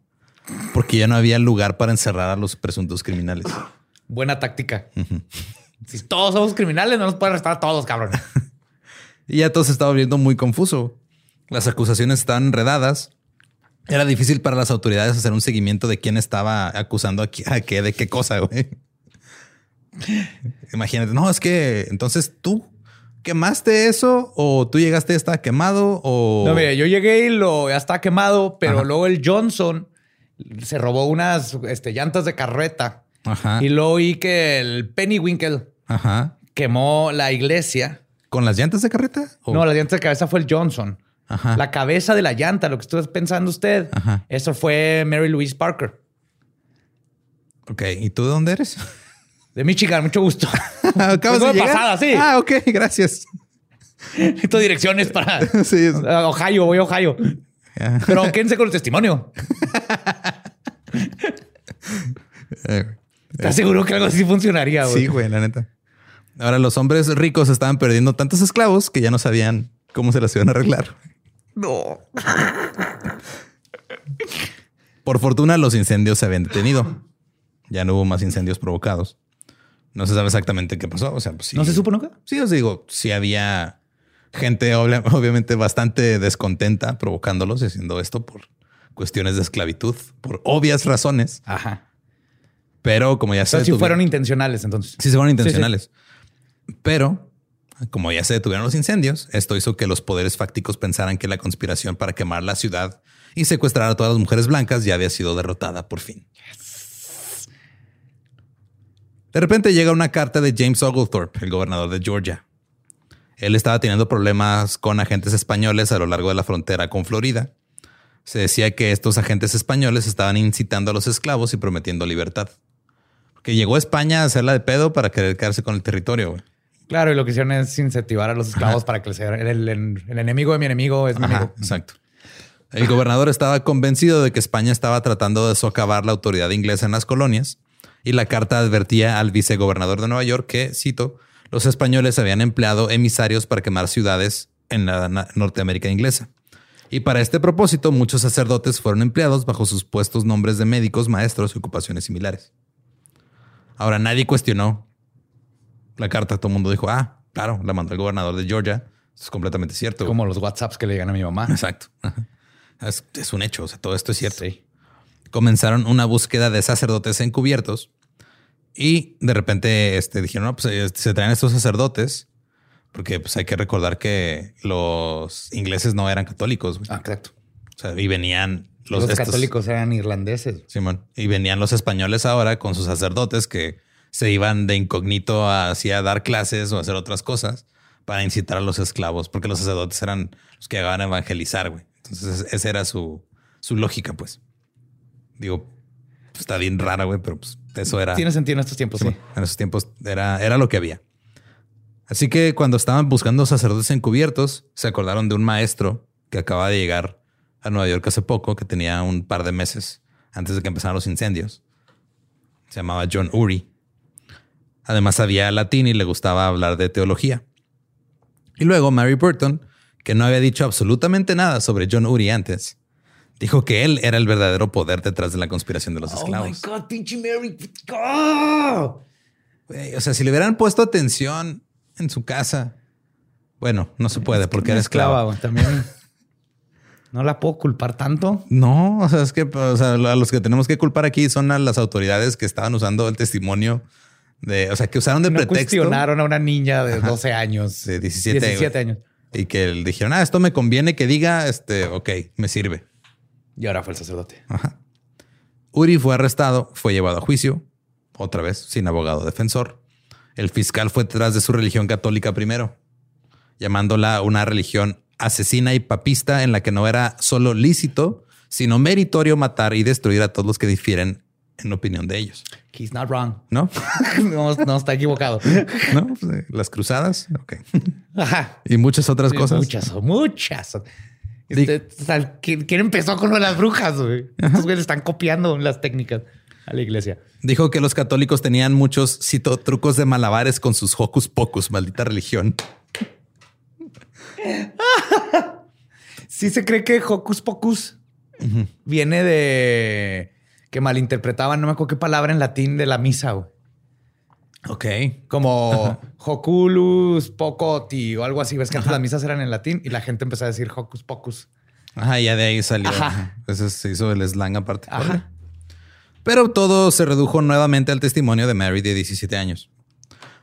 porque ya no había lugar para encerrar a los presuntos criminales. Buena táctica. Si todos somos criminales, no nos pueden arrestar a todos, cabrón. y ya todo se estaba volviendo muy confuso. Las acusaciones estaban enredadas. Era difícil para las autoridades hacer un seguimiento de quién estaba acusando a qué, de qué cosa, güey. Imagínate, no, es que entonces tú quemaste eso o tú llegaste y estaba quemado o... No, mira, yo llegué y lo ya estaba quemado, pero luego el Johnson se robó unas este, llantas de carreta Ajá. y luego oí que el Pennywinkle Ajá. quemó la iglesia. ¿Con las llantas de carreta? No, las llantas de cabeza fue el Johnson. La cabeza de la llanta, lo que estuvo pensando usted, eso fue Mary Louise Parker. Ok, ¿y tú de dónde eres? De Michigan, mucho gusto. Acabas de llegar? pasada, sí. Ah, ok, gracias. Estas direcciones para sí, Ohio, voy a Ohio. Pero quédense con el testimonio. ¿Estás seguro que algo así funcionaría? Sí, güey, la neta. Ahora los hombres ricos estaban perdiendo tantos esclavos que ya no sabían cómo se las iban a arreglar. No. Por fortuna, los incendios se habían detenido. Ya no hubo más incendios provocados. No se sabe exactamente qué pasó. O sea, pues ¿No se supo nunca? Sí, os digo, sí había gente obviamente bastante descontenta provocándolos y haciendo esto por cuestiones de esclavitud, por obvias razones. Ajá. Pero como ya se si fueron intencionales, entonces. Sí, se fueron intencionales. Pero, como ya se detuvieron los incendios, esto hizo que los poderes fácticos pensaran que la conspiración para quemar la ciudad y secuestrar a todas las mujeres blancas ya había sido derrotada por fin. De repente llega una carta de James Oglethorpe, el gobernador de Georgia. Él estaba teniendo problemas con agentes españoles a lo largo de la frontera con Florida. Se decía que estos agentes españoles estaban incitando a los esclavos y prometiendo libertad. Que llegó a España a hacerla de pedo para querer quedarse con el territorio. Claro, y lo que hicieron es incentivar a los esclavos para que el, el- el enemigo de mi enemigo es mi Ajá, amigo. exacto. El gobernador estaba convencido de que España estaba tratando de socavar la autoridad inglesa en las colonias y la carta advertía al vicegobernador de Nueva York que, cito, los españoles habían empleado emisarios para quemar ciudades en la Norteamérica inglesa. Y para este propósito, muchos sacerdotes fueron empleados bajo sus puestos nombres de médicos, maestros y ocupaciones similares. Ahora, nadie cuestionó la carta. Todo el mundo dijo, ah, claro, la mandó el gobernador de Georgia. Eso es completamente cierto. Como los WhatsApps que le llegan a mi mamá. Exacto. Es un hecho. O sea, todo esto es cierto. Sí. Comenzaron una búsqueda de sacerdotes encubiertos y de repente este, dijeron, no, pues eh, se traen estos sacerdotes porque pues hay que recordar que los ingleses no eran católicos. Ah, exacto. O sea, y venían los, Los, estos- católicos eran irlandeses. Simón. Y venían los españoles ahora con sus sacerdotes que se iban de incógnito hacia dar clases o hacer otras cosas para incitar a los esclavos, porque los sacerdotes eran los que llegaban a evangelizar, güey. Entonces, esa era su, su lógica, pues. Digo, está bien rara, güey, pero pues eso era. Tiene sentido en estos tiempos, sí. En esos tiempos era, era lo que había. Así que cuando estaban buscando sacerdotes encubiertos, se acordaron de un maestro que acaba de llegar a Nueva York hace poco, que tenía un par de meses antes de que empezaran los incendios. Se llamaba John Uri. Además sabía latín y le gustaba hablar de teología. Y luego Mary Burton, que no había dicho absolutamente nada sobre John Uri antes, dijo que él era el verdadero poder detrás de la conspiración de los esclavos. Oh God, pinche Mary. Oh. O sea, si le hubieran puesto atención en su casa, bueno, no se puede porque era esclava. También no la puedo culpar tanto. No, o sea, es que o sea, a los que tenemos que culpar aquí son a las autoridades que estaban usando el testimonio de, o sea, que usaron de No pretexto cuestionaron a una niña de 12 años. de 17, 17 güey. años. y que le dijeron, ah, esto me conviene que diga, este, ok, me sirve. Y ahora fue el sacerdote. Uri fue arrestado, fue llevado a juicio, otra vez sin abogado defensor. El fiscal fue detrás de su religión católica primero, llamándola una religión asesina y papista en la que no era solo lícito, sino meritorio matar y destruir a todos los que difieren en opinión de ellos. He's not wrong. ¿No? no, no está equivocado. ¿No? Pues, eh, Las cruzadas. Ok. Ajá. Y muchas otras Sí, cosas. Muchas, muchas. Este, o sea, ¿quién, quién empezó con lo de las brujas? güey? Estos güeyes están copiando las técnicas a la iglesia. Dijo que los católicos tenían muchos, cito, trucos de malabares con sus hocus pocus, maldita religión. Sí se cree que Hocus Pocus viene de que malinterpretaban, no me acuerdo qué palabra en latín de la misa, güey. Ok. Como Hoculus Pocoti o algo así. Ves que antes las misas eran en latín y la gente empezó a decir Hocus Pocus. Ajá, ya de ahí salió. Ajá. Ese se hizo el slang aparte. Ajá. Pero todo se redujo nuevamente al testimonio de Mary de 17 años.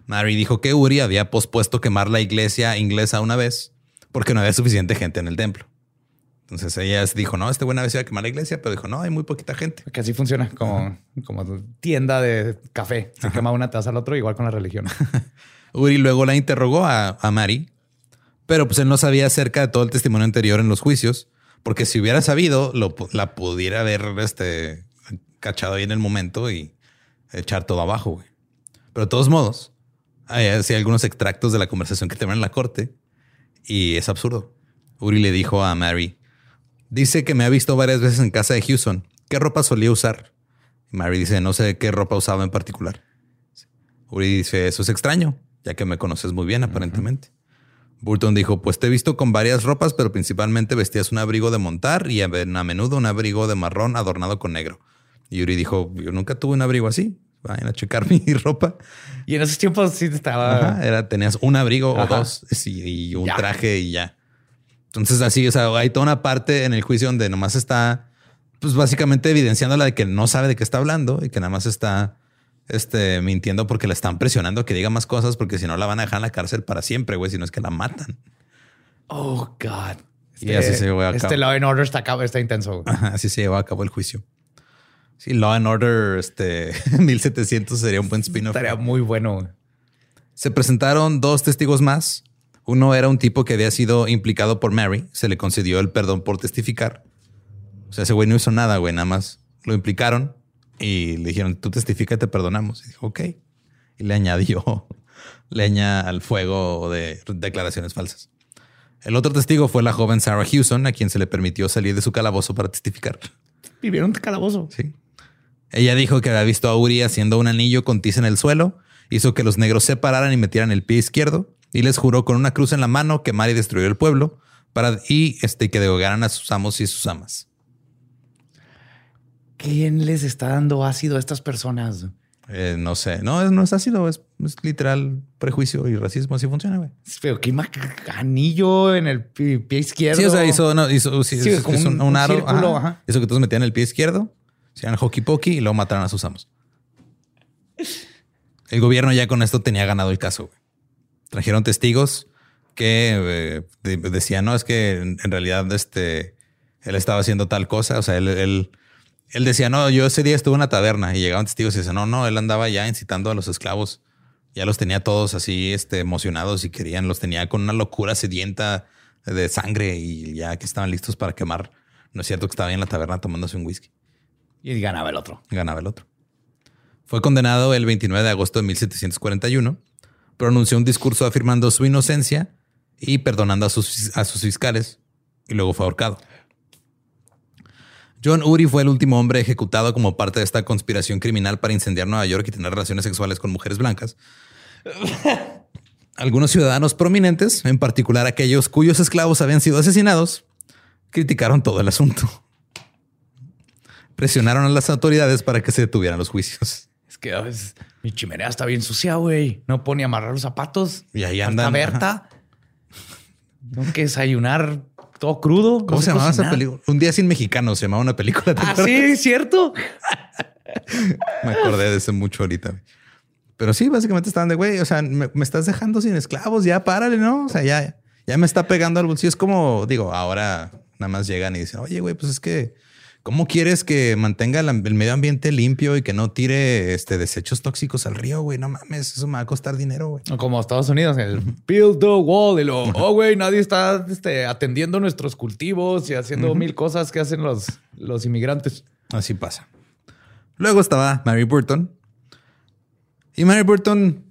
Mary dijo que Uri había pospuesto quemar la iglesia inglesa una vez porque no había suficiente gente en el templo. Entonces ella dijo, no, este buena vez iba a quemar la iglesia, pero dijo, no, hay muy poquita gente. Que así funciona como, como tienda de café. Se quema una taza al otro, igual con la religión. Uri luego la interrogó a, a Mary, pero pues él no sabía acerca de todo el testimonio anterior en los juicios, porque si hubiera sabido, lo, la pudiera haber este, cachado ahí en el momento y echar todo abajo. güey. Pero de todos modos, hay así algunos extractos de la conversación que tuvieron en la corte y es absurdo. Uri le dijo a Mary, dice que me ha visto varias veces en casa de Houston. ¿Qué ropa solía usar? Y Mary dice, no sé qué ropa usaba en particular. Uri dice, eso es extraño, ya que me conoces muy bien aparentemente. Burton dijo, pues te he visto con varias ropas, pero principalmente vestías un abrigo de montar y a menudo un abrigo de marrón adornado con negro. Y Uri dijo, yo nunca tuve un abrigo así. Vayan a checar mi ropa. Y en esos tiempos sí estaba. Ajá, era, tenías un abrigo Ajá. o dos y un Ya. traje y ya. Entonces así, o sea, hay toda una parte en el juicio donde nomás está, pues básicamente evidenciando la de que no sabe de qué está hablando y que nada más está este, mintiendo porque la están presionando que diga más cosas porque si no la van a dejar en la cárcel para siempre, güey, si no es que la matan. Oh, God. Y así se llevó a Este cabo. Law and Order está, acá- está intenso. Ajá, así se llevó a cabo el juicio. Sí, Law and Order este, 1700 sería un buen spin-off. Estaría muy bueno. Se presentaron dos testigos más. Uno era un tipo que había sido implicado por Mary. Se le concedió el perdón por testificar. O sea, ese güey no hizo nada, güey. Nada más lo implicaron y le dijeron, tú testifica y te perdonamos. Y dijo, ok. Y le añadió leña al fuego de declaraciones falsas. El otro testigo fue la joven Sarah Hewson, a quien se le permitió salir de su calabozo para testificar. Vivieron un calabozo. Sí. Ella dijo que había visto a Uri haciendo un anillo con tiza en el suelo, hizo que los negros se pararan y metieran el pie izquierdo y les juró con una cruz en la mano quemar y destruir el pueblo para y este que degollaran a sus amos y sus amas. ¿Quién les está dando ácido a estas personas? Eh, no sé, no, no es ácido, es, es literal prejuicio y racismo, así funciona, güey. Pero qué anillo en el pi- pie izquierdo. Sí, o sea, hizo, no, hizo sí, Sí, es- como es un, un- un un aro, círculo, ajá. ajá. Eso que todos metían el pie izquierdo, hacían hockey pokey y luego mataron a sus amos. El gobierno ya con esto tenía ganado el caso. güey. Trajeron testigos que eh, de- decían, no, es que en, en realidad este, él estaba haciendo tal cosa. O sea, él, él, él decía, no, yo ese día estuve en una taberna y llegaban testigos y decían, no, no, él andaba ya incitando a los esclavos. Ya los tenía todos así este, emocionados y querían, los tenía con una locura sedienta de sangre y ya que estaban listos para quemar. No es cierto que estaba ahí en la taberna tomándose un whisky. Y ganaba el otro. Ganaba el otro. Fue condenado el 29 de agosto de 1741. Pronunció un discurso afirmando su inocencia y perdonando a sus, a sus fiscales. Y luego fue ahorcado. John Uri fue el último hombre ejecutado como parte de esta conspiración criminal para incendiar Nueva York y tener relaciones sexuales con mujeres blancas. Algunos ciudadanos prominentes, en particular aquellos cuyos esclavos habían sido asesinados, criticaron todo el asunto. Presionaron a las autoridades para que se detuvieran los juicios. Es que a veces mi chimenea está bien sucia, güey. No pone a amarrar los zapatos. Y ahí andan, Berta. Tengo que desayunar todo crudo. ¿Cómo No se llamaba esa película? Un día sin mexicano se llamaba una película. ¿te Ah, sí, cierto. Me acordé de ese mucho ahorita. Pero sí, básicamente estaban de güey. O sea, me, me estás dejando sin esclavos. Ya párale, no? O sea, ya, ya me está pegando al bolsillo. Es como, digo, ahora nada más llegan y dicen, oye, güey, pues es que, ¿cómo quieres que mantenga el medio ambiente limpio y que no tire este, desechos tóxicos al río, güey? No mames, eso me va a costar dinero, güey. Como Estados Unidos, el build the wall. Y lo, oh, güey, nadie está este, atendiendo nuestros cultivos y haciendo mil cosas que hacen los, los inmigrantes. Así pasa. Luego estaba Mary Burton. Y Mary Burton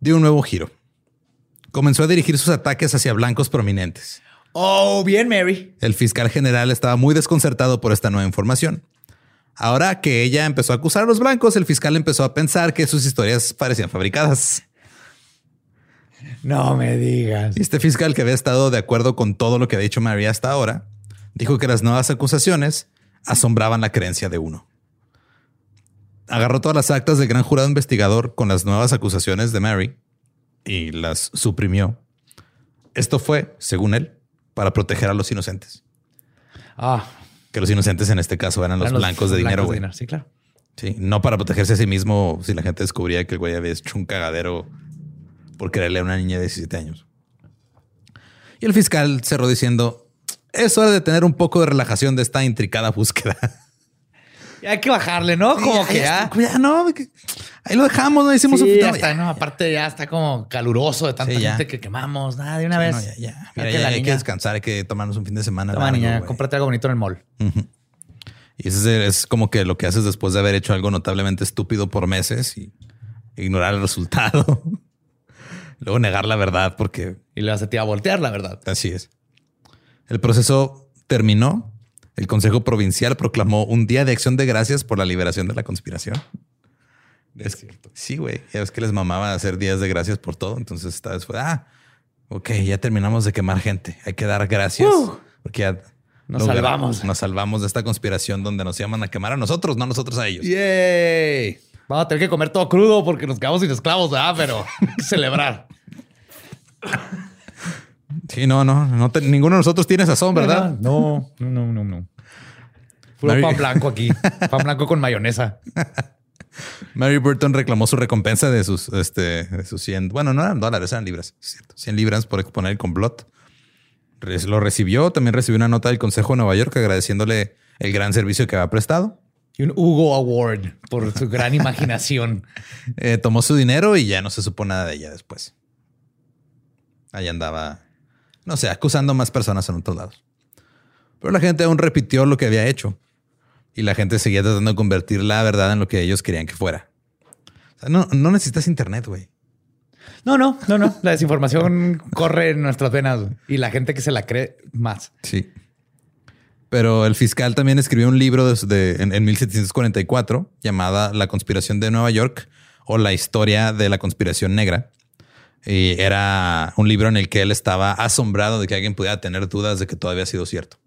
dio un nuevo giro. Comenzó a dirigir sus ataques hacia blancos prominentes. Oh, bien, Mary. El fiscal general estaba muy desconcertado por esta nueva información. Ahora que ella empezó a acusar a los blancos, el fiscal empezó a pensar que sus historias parecían fabricadas. No me digas. Este fiscal, que había estado de acuerdo con todo lo que había dicho Mary hasta ahora, dijo que las nuevas acusaciones asombraban la creencia de uno. Agarró todas las actas del gran jurado investigador con las nuevas acusaciones de Mary y las suprimió. Esto fue, según él, para proteger a los inocentes. Ah, Que los inocentes en este caso eran los blancos de dinero, güey. dinero. Sí, claro. Sí, no para protegerse a sí mismo si la gente descubría que el güey había hecho un cagadero por quererle a una niña de 17 años. Y el fiscal cerró diciendo, es hora de tener un poco de relajación de esta intricada búsqueda. Y hay que bajarle, ¿no? Como que ya. Ya no, ahí lo dejamos, no hicimos Sí, un ya no, está, no, aparte ya está como caluroso de tanta Sí, gente que quemamos. Nada, de una no, vez. ya, ya. Ya Mira, que ya la hay que descansar, hay que tomarnos un fin de semana. Toma, largo, niña, cómprate algo bonito en el mall. Y ese es como que lo que haces después de haber hecho algo notablemente estúpido por meses y ignorar el resultado. Luego negar la verdad porque Y le vas a ti a voltear, la verdad. Así es. El proceso terminó. El Consejo Provincial proclamó un día de acción de gracias por la liberación de la conspiración. Es cierto. Sí, güey. Ya ves que les mamaba hacer días de gracias por todo. Entonces esta vez fue, ah, ok, ya terminamos de quemar gente. Hay que dar gracias. Porque ya Nos salvamos. Nos salvamos de esta conspiración donde nos llaman a quemar a nosotros, no nosotros a ellos. ¡Yay! Vamos a tener que comer todo crudo porque nos quedamos sin esclavos, ¿verdad? Pero hay que celebrar. Sí, no, no, no te- ninguno de nosotros tiene sazón, ¿verdad? No, no, no, no, no. Puro Mary- pan blanco aquí. Pan blanco con mayonesa. Mary Burton reclamó su recompensa de sus, este, de sus 100, bueno, no eran dólares, eran libras, es cierto, 100 libras por exponer el complot. Lo recibió, también recibió una nota del Consejo de Nueva York agradeciéndole el gran servicio que había prestado. Y un Hugo Award por su gran imaginación. Eh, tomó su dinero y ya no se supo nada de ella después. Ahí andaba, no sé, acusando más personas en otros lados. Pero la gente aún repitió lo que había hecho. Y la gente seguía tratando de convertir la verdad en lo que ellos querían que fuera. O sea, no, no necesitas internet, güey. No, no, no, no. La desinformación corre en nuestras venas y la gente que se la cree más. Sí. Pero el fiscal también escribió un libro de- de- en, en 1744 llamada La conspiración de Nueva York o la historia de la conspiración negra. Y era un libro en el que él estaba asombrado de que alguien pudiera tener dudas de que todavía ha sido cierto.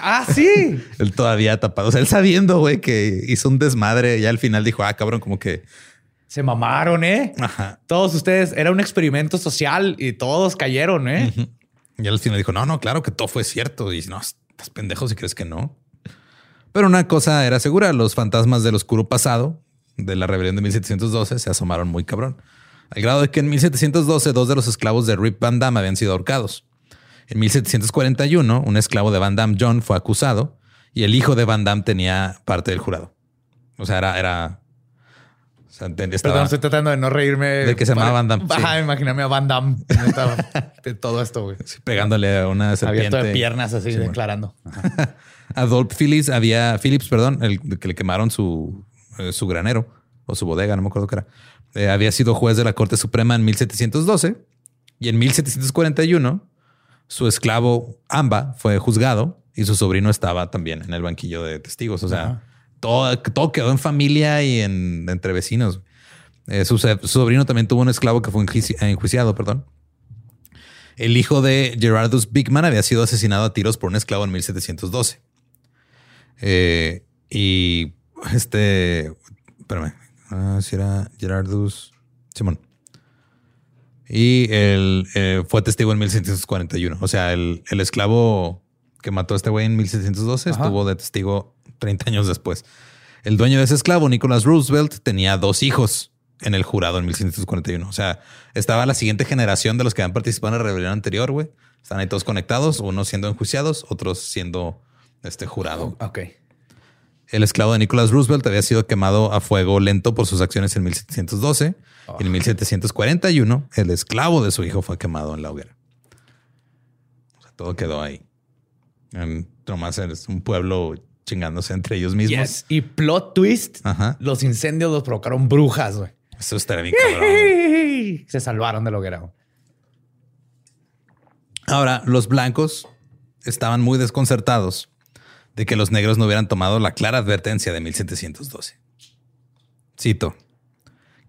Ah, sí. Él todavía tapado. O sea, él sabiendo, güey, que hizo un desmadre. Ya al final dijo, ah, cabrón, como que... Se mamaron, ¿eh? Ajá. Todos ustedes, era un experimento social y todos cayeron, ¿eh? Y al final dijo, no, no, claro que todo fue cierto. Y no, estás pendejo si crees que no. Pero una cosa era segura, los fantasmas del oscuro pasado de la rebelión de 1712 se asomaron muy cabrón. Al grado de que en 1712 dos de los esclavos de Rip Van Damme habían sido ahorcados. En 1741 un esclavo de Van Damme, John, fue acusado y el hijo de Van Damme tenía parte del jurado. O sea, era... era o sea, te- estaba- Perdón, estoy tratando de no reírme. De que se llamaba Van Damme, sí. Ajá, imagíname a Van Damme. de todo esto, güey. pegándole a una serpiente. Abierto de piernas así, Sí, bueno. declarando. Adolf Phillips había, Phillips, perdón, el que le quemaron su, eh, su granero o su bodega, no me acuerdo qué era. Eh, había sido juez de la Corte Suprema en 1712 y en 1741 su esclavo Amba fue juzgado y su sobrino estaba también en el banquillo de testigos. O sea, todo, todo quedó en familia y en, entre vecinos. Eh, su, su sobrino también tuvo un esclavo que fue enjuici- enjuiciado, perdón. El hijo de Gerardus Bigman había sido asesinado a tiros por un esclavo en 1712. Eh, y este, espérame, ah, si era Gerardus Simón. Y él eh, fue testigo en 1741. O sea, el, el esclavo que mató a este güey en 1712 Ajá. estuvo de testigo 30 años después. El dueño de ese esclavo, Nicholas Roosevelt, tenía dos hijos en el jurado en 1741. O sea, estaba la siguiente generación de los que habían participado en la rebelión anterior, güey. Están ahí todos conectados, unos siendo enjuiciados, otros siendo este jurado. Ok. El esclavo de Nicholas Roosevelt había sido quemado a fuego lento por sus acciones en 1712. Y en 1741, el esclavo de su hijo fue quemado en la hoguera. O sea, todo quedó ahí. En, nomás es un pueblo chingándose entre ellos mismos. Yes. Y plot twist, Ajá. los incendios los provocaron brujas, güey. Eso estaría bien cabrón. Se salvaron de la hoguera. Ahora, los blancos estaban muy desconcertados de que los negros no hubieran tomado la clara advertencia de 1712. Cito,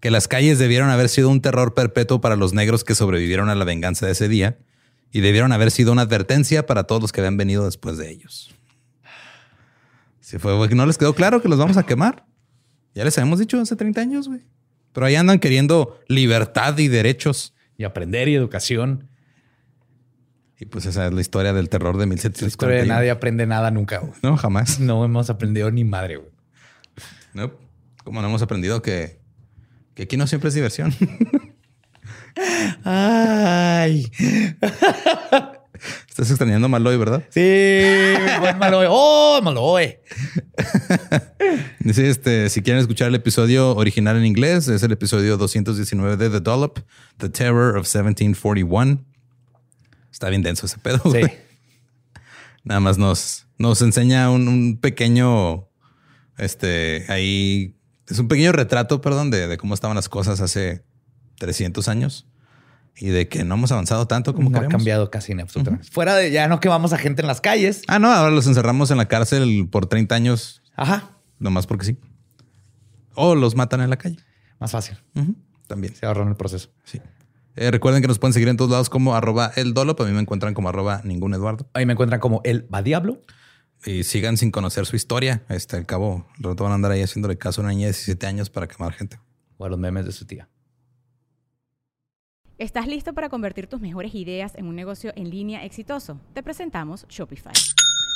que las calles debieron haber sido un terror perpetuo para los negros que sobrevivieron a la venganza de ese día y debieron haber sido una advertencia para todos los que habían venido después de ellos. Si fue que no les quedó claro que los vamos a quemar. Ya les habíamos dicho hace 30 años, güey. Pero ahí andan queriendo libertad y derechos. Y aprender y educación. Y pues esa es la historia del terror de La historia de 1741. nadie aprende nada nunca. güey. No, jamás. No hemos aprendido ni madre, güey. No. Como no hemos aprendido que, que aquí no siempre es diversión. Ay. Estás extrañando a Maloy, ¿verdad? Sí, buen Maloe. ¡Oh! Dice, este, si quieren escuchar el episodio original en inglés, es el episodio 219 de The Dollop, The Terror of 1741. Está bien denso ese pedo. Sí. Nada más nos, nos enseña un, un pequeño, este, ahí, es un pequeño retrato, perdón, de, de cómo estaban las cosas hace 300 años y de que no hemos avanzado tanto como no ha cambiado casi en absolutamente. Fuera de ya no quemamos a gente en las calles. Ah, no, ahora los encerramos en la cárcel por 30 años, Ajá. nomás porque sí. O los matan en la calle. Más fácil. También. Se ahorran el proceso. Sí. Eh, recuerden que nos pueden seguir en todos lados como arroba el Dolop. A mí me encuentran como arroba ningún Eduardo. Ahí me encuentran como el va diablo. Y sigan sin conocer su historia. Este, al cabo, al rato van a andar ahí haciéndole caso a una niña de 17 años para quemar gente. O a los memes de su tía. ¿Estás listo para convertir tus mejores ideas en un negocio en línea exitoso? Te presentamos Shopify.